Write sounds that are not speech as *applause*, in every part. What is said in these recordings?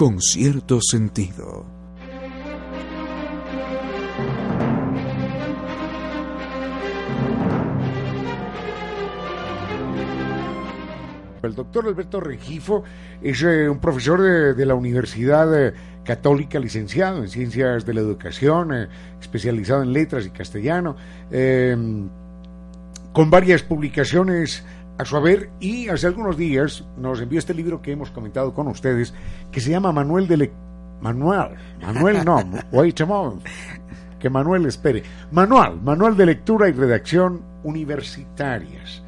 con cierto sentido. El doctor Alberto Regifo es eh, un profesor de, la Universidad eh, Católica, licenciado en Ciencias de la Educación, eh, especializado en Letras y Castellano, con varias publicaciones a su haber y hace algunos días nos envió este libro que hemos comentado con ustedes, que se llama Manuel de Manuel, Manuel no, *laughs* wait a que Manuel espere. Manual, Manual de Lectura y Redacción Universitarias.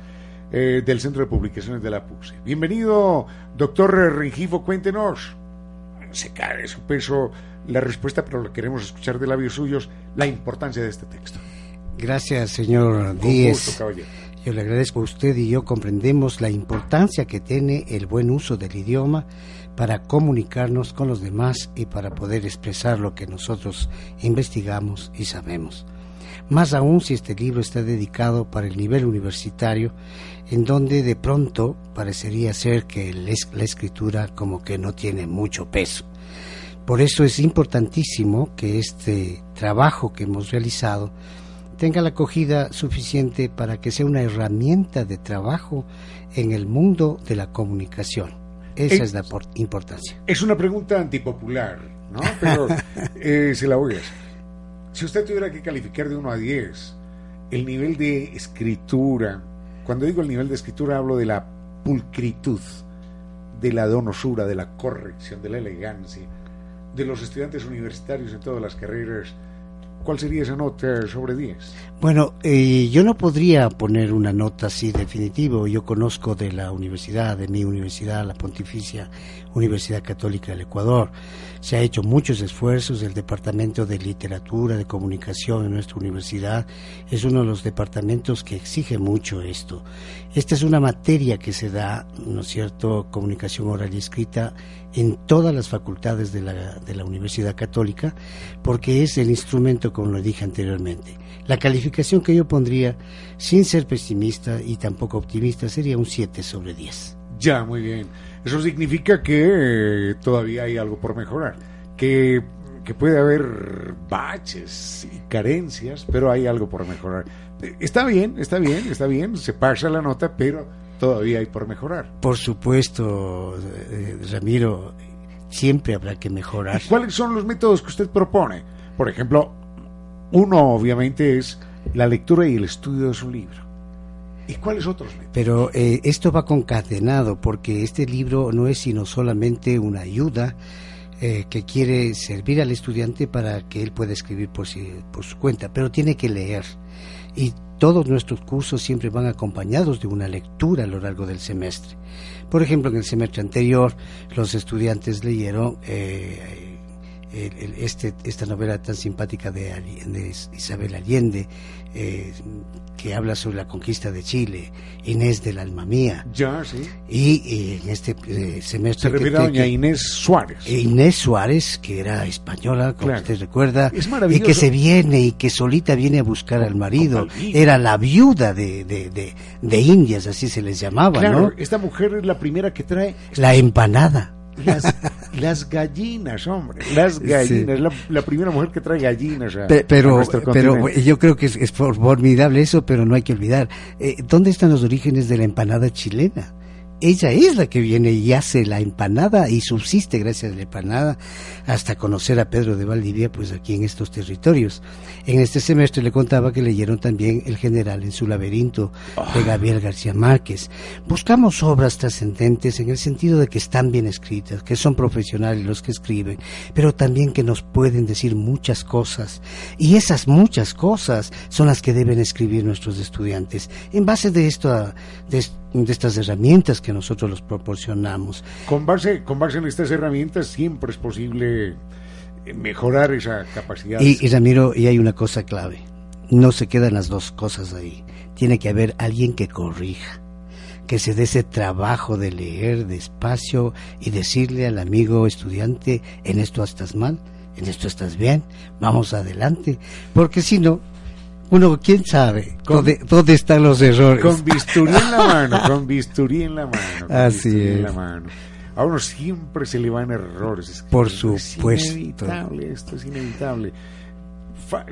Eh, del Centro de Publicaciones de la PUSE. Bienvenido, doctor Rengifo, cuéntenos. Se cae su peso la respuesta, pero lo queremos escuchar de labios suyos, la importancia de este texto. Gracias, señor Díez. Yo le agradezco a usted y yo comprendemos la importancia que tiene el buen uso del idioma para comunicarnos con los demás y para poder expresar lo que nosotros investigamos y sabemos más aún si este libro está dedicado para el nivel universitario, en donde de pronto parecería ser que la escritura como que no tiene mucho peso. Por eso es importantísimo que este trabajo que hemos realizado tenga la acogida suficiente para que sea una herramienta de trabajo en el mundo de la comunicación. Esa es, la importancia. Es una pregunta antipopular, ¿no? Pero *laughs* eh, se la voy a hacer. Si usted tuviera que calificar de 1 a 10 el nivel de escritura, cuando digo el nivel de escritura hablo de la pulcritud, de la donosura, de la corrección, de la elegancia, de los estudiantes universitarios en todas las carreras, ¿cuál sería esa nota sobre 10? Bueno, eh, yo no podría poner una nota así definitivo. Yo conozco de la universidad, de mi universidad, la Pontificia Universidad Católica del Ecuador. Se ha hecho muchos esfuerzos. El Departamento de Literatura, de Comunicación en nuestra universidad es uno de los departamentos que exige mucho esto. Esta es una materia que se da, ¿no es cierto?, comunicación oral y escrita en todas las facultades de la, de la Universidad Católica, porque es el instrumento, como lo dije anteriormente. La calificación que yo pondría, sin ser pesimista y tampoco optimista, sería un 7 sobre 10. Ya, muy bien. Eso significa que eh, todavía hay algo por mejorar, que, puede haber baches y carencias, pero hay algo por mejorar. Está bien, está bien, está bien, se pasa la nota, pero todavía hay por mejorar. Por supuesto, eh, Ramiro, siempre habrá que mejorar. ¿Cuáles son los métodos que usted propone? Por ejemplo, uno obviamente es la lectura y el estudio de su libro. ¿Y cuáles otros? Pero eh, esto va concatenado porque este libro no es sino solamente una ayuda eh, que quiere servir al estudiante para que él pueda escribir por, por su cuenta, pero tiene que leer. Y todos nuestros cursos siempre van acompañados de una lectura a lo largo del semestre. Por ejemplo, en el semestre anterior los estudiantes leyeron eh, este, esta novela tan simpática de, Isabel Allende, eh, que habla sobre la conquista de Chile, Inés del alma mía. Ya, sí. Y, en este eh, semestre... Se refiere a doña Inés Suárez. Eh, Inés Suárez, que era española, como usted recuerda, y que se viene y que solita viene a buscar al marido. Era la viuda de, de, Indias, así se les llamaba, claro, Esta mujer es la primera que trae... La empanada. Las, las gallinas, hombre, las gallinas, la, primera mujer que trae gallinas. pero, pero yo creo que es, formidable eso, pero no hay que olvidar, eh, ¿dónde están los orígenes de la empanada chilena? Ella es la que viene y hace la empanada y subsiste gracias a la empanada hasta conocer a Pedro de Valdivia, pues aquí en estos territorios. En este semestre le contaba que leyeron también El general en su laberinto de ah. Gabriel García Márquez. Buscamos obras trascendentes en el sentido de que están bien escritas, que son profesionales los que escriben, pero también que nos pueden decir muchas cosas. Y esas muchas cosas son las que deben escribir nuestros estudiantes. En base de esto, de, de estas herramientas que nosotros los proporcionamos. Con base, con base en estas herramientas siempre es posible eh, mejorar esa capacidad. Y, y Ramiro, y hay una cosa clave, no se quedan las dos cosas ahí, tiene que haber alguien que corrija que se dé ese trabajo de leer despacio y decirle al amigo estudiante, en esto estás mal, en esto estás bien, vamos adelante, porque si no, uno, quién sabe ¿Dónde, están los errores. Con bisturí en la *laughs* mano, con bisturí en la mano. Así es. la mano. a uno siempre se le van errores. Por supuesto. Es inevitable, esto es inevitable.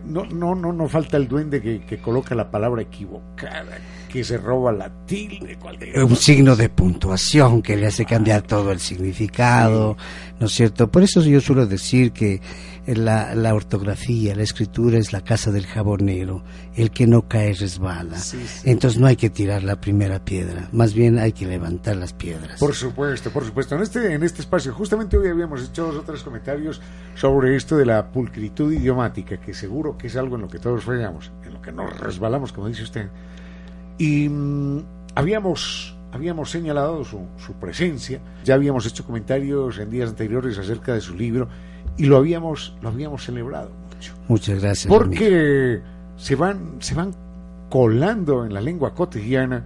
no, no, no, no falta el duende que, que coloca la palabra equivocada, que se roba la tilde. Un signo de puntuación que le hace cambiar todo el significado, ¿no es cierto? Por eso yo suelo decir que la, la, ortografía, la escritura es la casa del jabonero, el que no cae resbala. Entonces no hay que tirar la primera piedra, más bien hay que levantar las piedras. Por supuesto, por supuesto. En este, en este espacio, justamente hoy habíamos hecho dos otros comentarios sobre esto de la pulcritud idiomática, que seguro que es algo en lo que todos fallamos, en lo que nos resbalamos, como dice usted. Y mm, habíamos habíamos señalado su, su, presencia, ya habíamos hecho comentarios en días anteriores acerca de su libro y lo habíamos, lo habíamos celebrado mucho. Muchas gracias. Porque se van, se van colando en la lengua cotidiana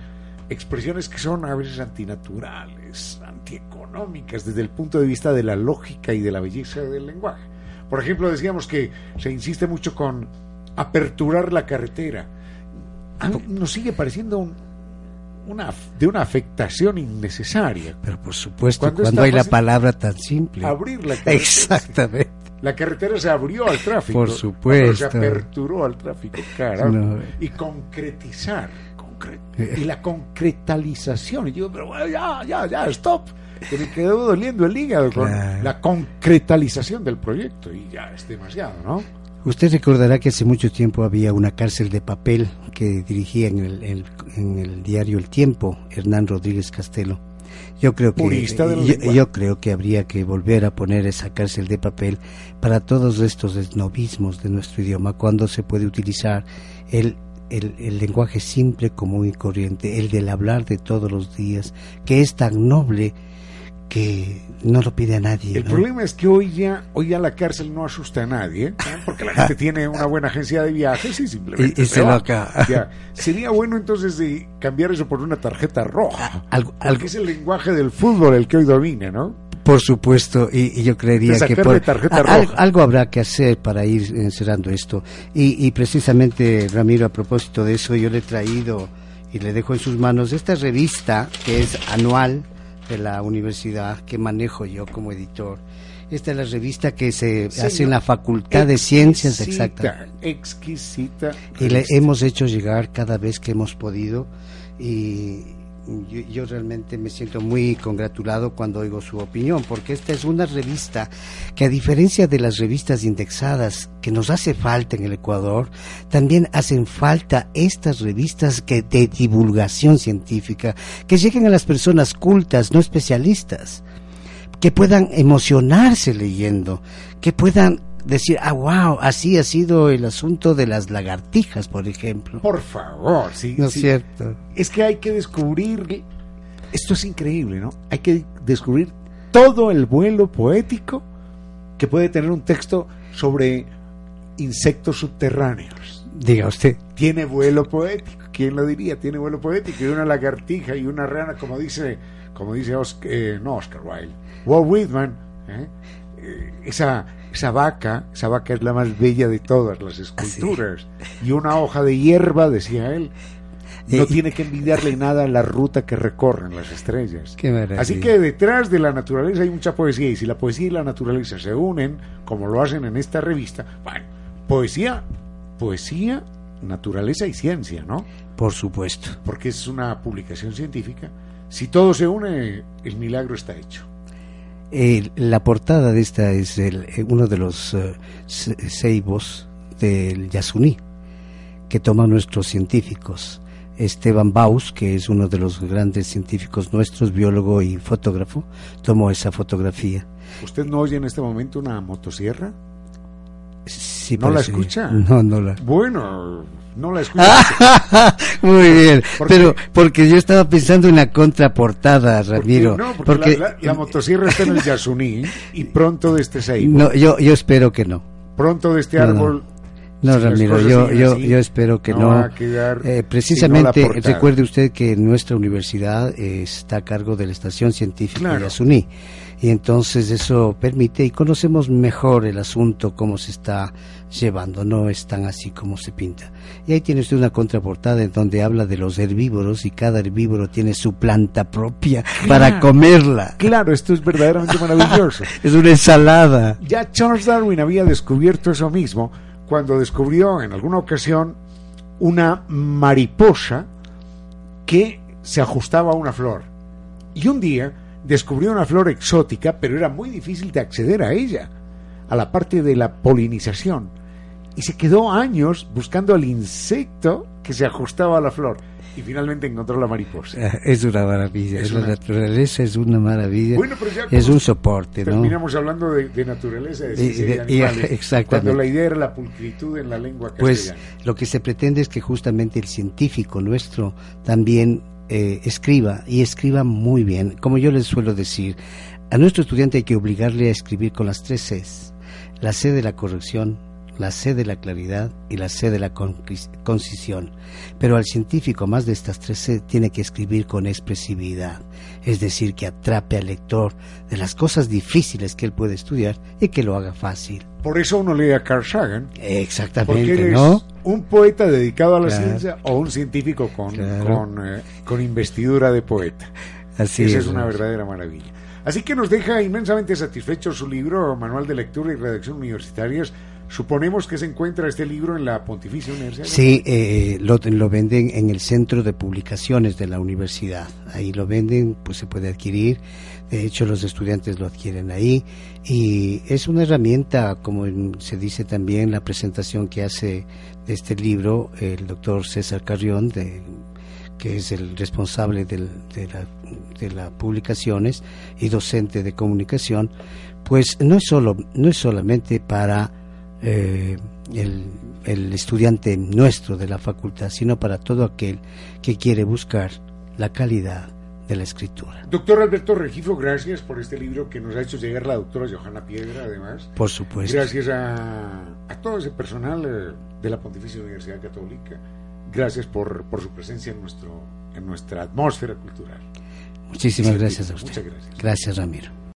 expresiones que son a veces antinaturales, antieconómicas, desde el punto de vista de la lógica y de la belleza del lenguaje. Por ejemplo, decíamos que se insiste mucho con aperturar la carretera. A mí nos sigue pareciendo un, una, de una afectación innecesaria. Pero por supuesto, cuando, hay la palabra tan simple. Abrir la *laughs* carretera. Exactamente. La carretera se abrió al tráfico. Por supuesto. Se aperturó al tráfico, caramba. Y concretizar. Eh. y la concretalización. Y yo, pero bueno, ya, ya, ya, stop. Que me quedó doliendo el hígado con la concretalización del proyecto. Y ya es demasiado, ¿no? Usted recordará que hace mucho tiempo había una cárcel de papel que dirigía en el, en el diario El Tiempo, Hernán Rodríguez Castelo. Yo creo que yo, creo que habría que volver a poner esa cárcel de papel para todos estos esnovismos de nuestro idioma cuando se puede utilizar el, el, el lenguaje simple, común y corriente, el del hablar de todos los días, que es tan noble que no lo pide a nadie. El problema es que hoy ya, hoy ya la cárcel no asusta a nadie, ¿eh? porque la gente *laughs* tiene una buena agencia de viajes y simplemente y, se, va. acá. *laughs* Sería bueno entonces de cambiar eso por una tarjeta roja, algo, porque es el lenguaje del fútbol el que hoy domina, ¿no? Por supuesto, y, yo creería que por, algo, habrá que hacer para ir encerrando esto. Y, y precisamente, Ramiro, a propósito de eso, yo le he traído y le dejo en sus manos esta revista que es anual de la universidad que manejo yo como editor. Esta es la revista que se hace en la Facultad de Ciencias Exactas. Exquisita. Y le hemos hecho llegar cada vez que hemos podido y yo, realmente me siento muy congratulado cuando oigo su opinión, porque esta es una revista que a diferencia de las revistas indexadas que nos hace falta en el Ecuador, también hacen falta estas revistas que de divulgación científica, que lleguen a las personas cultas, no especialistas, que puedan emocionarse leyendo, que puedan decir, ah, wow, así ha sido el asunto de las lagartijas, por ejemplo. Por favor, sí. No es cierto. Es que hay que descubrir, esto es increíble, ¿no? Hay que descubrir todo el vuelo poético que puede tener un texto sobre insectos subterráneos. Diga usted. Tiene vuelo poético, ¿quién lo diría? Tiene vuelo poético y una lagartija y una rana, como dice, como dice Oscar, eh, no Oscar Wilde, Walt Whitman, ¿eh? Eh, esa esa vaca, esa vaca es la más bella de todas las esculturas. Y una hoja de hierba, decía él, no tiene que envidiarle nada a la ruta que recorren las estrellas. Así que detrás de la naturaleza hay mucha poesía y si la poesía y la naturaleza se unen, como lo hacen en esta revista, bueno, poesía, poesía, naturaleza y ciencia, ¿no? Por supuesto. Porque es una publicación científica. Si todo se une, el milagro está hecho. Eh, la portada de esta es el, eh, uno de los uh, ceibos del Yasuní que toman nuestros científicos. Esteban Baus, que es uno de los grandes científicos nuestros, biólogo y fotógrafo, tomó esa fotografía. ¿Usted no oye en este momento una motosierra? Sí, ¿No la escucha? *laughs* No, no la. Bueno, no la escucho. *laughs* Muy bien, pero porque yo estaba pensando en la contraportada, Ramiro. No, porque, la, motosierra está en el Yasuní y pronto de este Seibo. No, yo, yo espero que no. Pronto de este árbol. No, Ramiro, yo, yo, yo espero que no. Eh, precisamente, recuerde usted que nuestra universidad está a cargo de la Estación Científica de Yasuní y entonces eso permite y conocemos mejor el asunto, cómo se está llevando, no es tan así como se pinta. Y ahí tiene usted una contraportada en donde habla de los herbívoros y cada herbívoro tiene su planta propia para comerla. Claro, esto es verdaderamente maravilloso. *laughs* es una ensalada. Ya Charles Darwin había descubierto eso mismo cuando descubrió en alguna ocasión una mariposa que se ajustaba a una flor. Y un día descubrió una flor exótica, pero era muy difícil de acceder a ella, a la parte de la polinización. Y se quedó años buscando al insecto que se ajustaba a la flor y finalmente encontró la mariposa. Ah, es una maravilla, la naturaleza es una maravilla, es un soporte. Terminamos hablando de, naturaleza, de, de, *laughs* cuando la idea era la pulcritud en la lengua pues, castellana. Pues lo que se pretende es que justamente el científico nuestro también eh, escriba y escriba muy bien. Como yo les suelo decir, a nuestro estudiante hay que obligarle a escribir con las tres Cs. La C de la corrección, la C de la claridad y la C de la concisión. Pero al científico, más de estas tres C, tiene que escribir con expresividad, es decir, que atrape al lector de las cosas difíciles que él puede estudiar y que lo haga fácil. Por eso uno lee a Carl Sagan. Exactamente, porque ¿no? Un poeta dedicado a la ciencia o un científico con, eh, con, investidura de poeta. Así Esa es, es una verdadera maravilla. Así que nos deja inmensamente satisfecho su libro, Manual de Lectura y Redacción Universitarias, Suponemos que se encuentra este libro en la Pontificia Universidad. Sí, eh, lo, lo, venden en el centro de publicaciones de la universidad. Ahí lo venden, pues se puede adquirir. De hecho, los estudiantes lo adquieren ahí. Y es una herramienta, como se dice también, la presentación que hace de este libro el doctor César Carrión, que es el responsable de, la, de las publicaciones y docente de comunicación, pues no es, solo, no es solamente para eh, el, estudiante nuestro de la facultad, sino para todo aquel que quiere buscar la calidad de la escritura. Doctor Alberto Regifo, gracias por este libro que nos ha hecho llegar la doctora Johanna Piedra, además. Por supuesto. Gracias a, todo ese personal eh, de la Pontificia Universidad Católica. Gracias por, por su presencia en, nuestro, en nuestra atmósfera cultural. Muchísimas gracias a usted. Muchas gracias. Gracias, Ramiro.